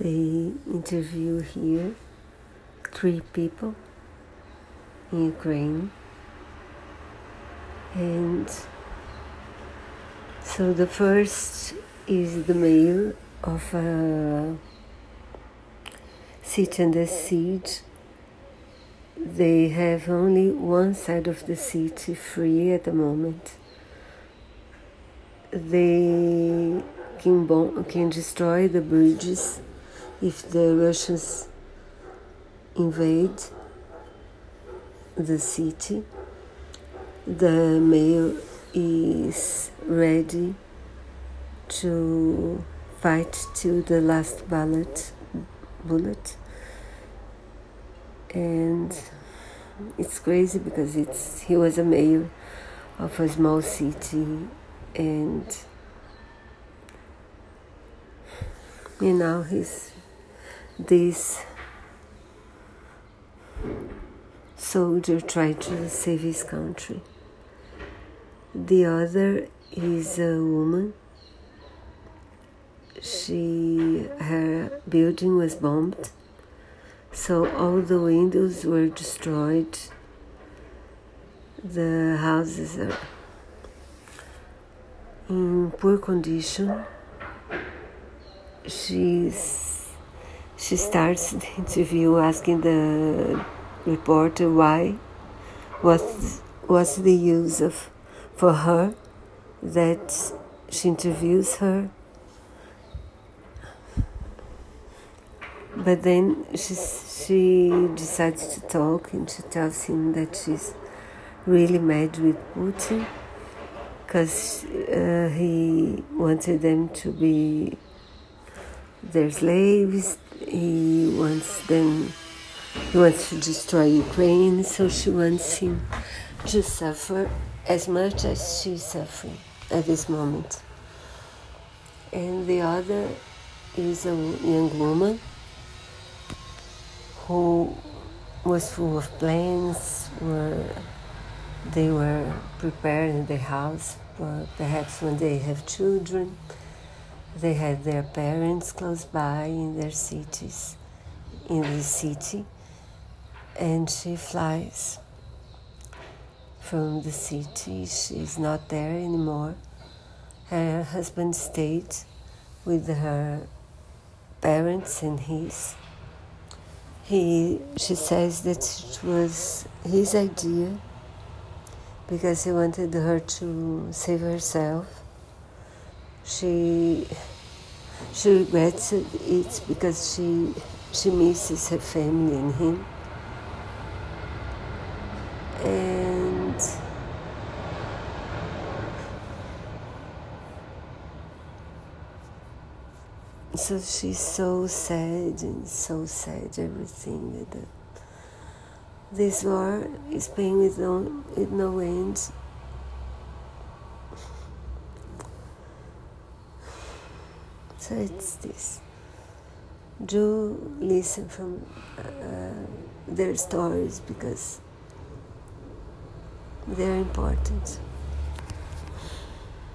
They interview here three people in Ukraine. And so the first is the male of a city under siege. They have only one side of the city free at the moment. They can, can destroy the bridges if the Russians invade the city. The mayor is ready to fight to the last bullet bullet and it's crazy because it's he was a mayor of a small city and you know he's this soldier tried to save his country. The other is a woman. She her building was bombed so all the windows were destroyed. The houses are in poor condition. She's she starts the interview asking the reporter why what was the use of for her that she interviews her But then she, she decides to talk and she tells him that she's really mad with Putin because uh, he wanted them to be their slaves. He wants them, he wants to destroy Ukraine, so she wants him to suffer as much as she's suffering at this moment. And the other is a young woman who was full of plans, were they were preparing the house perhaps when they have children. They had their parents close by in their cities, in the city, and she flies from the city. She's not there anymore. Her husband stayed with her parents and his he she says that it was his idea because he wanted her to save herself she she regrets it because she she misses her family and him. And so she's so sad and so sad everything that this war is paying with no with no end so it's this. Do listen from uh, their stories because they're important